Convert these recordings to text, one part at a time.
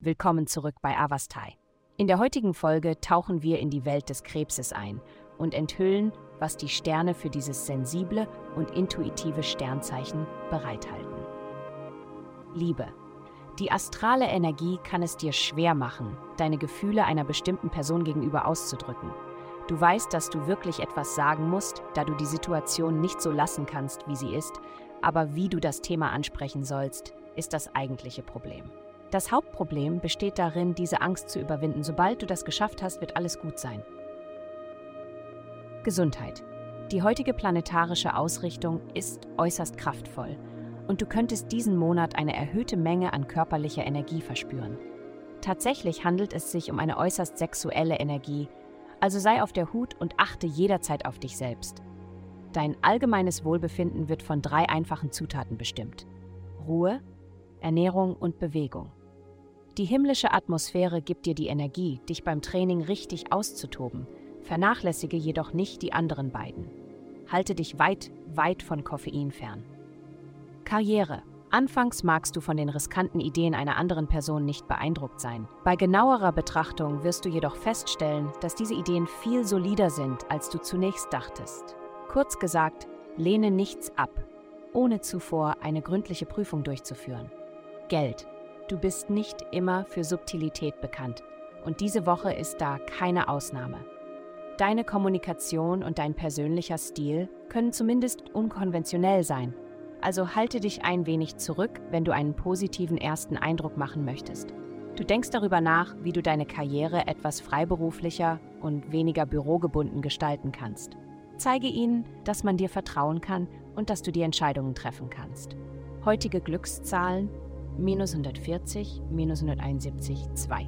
Willkommen zurück bei Avastai. In der heutigen Folge tauchen wir in die Welt des Krebses ein und enthüllen, was die Sterne für dieses sensible und intuitive Sternzeichen bereithalten. Liebe. Die astrale Energie kann es dir schwer machen, deine Gefühle einer bestimmten Person gegenüber auszudrücken. Du weißt, dass du wirklich etwas sagen musst, da du die Situation nicht so lassen kannst, wie sie ist, aber wie du das Thema ansprechen sollst, ist das eigentliche Problem. Das Hauptproblem besteht darin, diese Angst zu überwinden. Sobald du das geschafft hast, wird alles gut sein. Gesundheit. Die heutige planetarische Ausrichtung ist äußerst kraftvoll und du könntest diesen Monat eine erhöhte Menge an körperlicher Energie verspüren. Tatsächlich handelt es sich um eine äußerst sexuelle Energie, also sei auf der Hut und achte jederzeit auf dich selbst. Dein allgemeines Wohlbefinden wird von drei einfachen Zutaten bestimmt. Ruhe, Ernährung und Bewegung. Die himmlische Atmosphäre gibt dir die Energie, dich beim Training richtig auszutoben, vernachlässige jedoch nicht die anderen beiden. Halte dich weit, weit von Koffein fern. Karriere. Anfangs magst du von den riskanten Ideen einer anderen Person nicht beeindruckt sein. Bei genauerer Betrachtung wirst du jedoch feststellen, dass diese Ideen viel solider sind, als du zunächst dachtest. Kurz gesagt, lehne nichts ab, ohne zuvor eine gründliche Prüfung durchzuführen. Geld. Du bist nicht immer für Subtilität bekannt und diese Woche ist da keine Ausnahme. Deine Kommunikation und dein persönlicher Stil können zumindest unkonventionell sein also halte dich ein wenig zurück, wenn du einen positiven ersten Eindruck machen möchtest. Du denkst darüber nach, wie du deine Karriere etwas freiberuflicher und weniger bürogebunden gestalten kannst. Zeige ihnen, dass man dir vertrauen kann und dass du die Entscheidungen treffen kannst. Heutige Glückszahlen minus 140, minus 171, 2.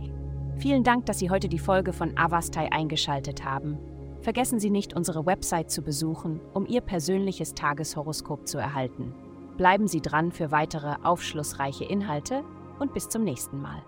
Vielen Dank, dass Sie heute die Folge von Avastai eingeschaltet haben. Vergessen Sie nicht, unsere Website zu besuchen, um Ihr persönliches Tageshoroskop zu erhalten. Bleiben Sie dran für weitere aufschlussreiche Inhalte und bis zum nächsten Mal.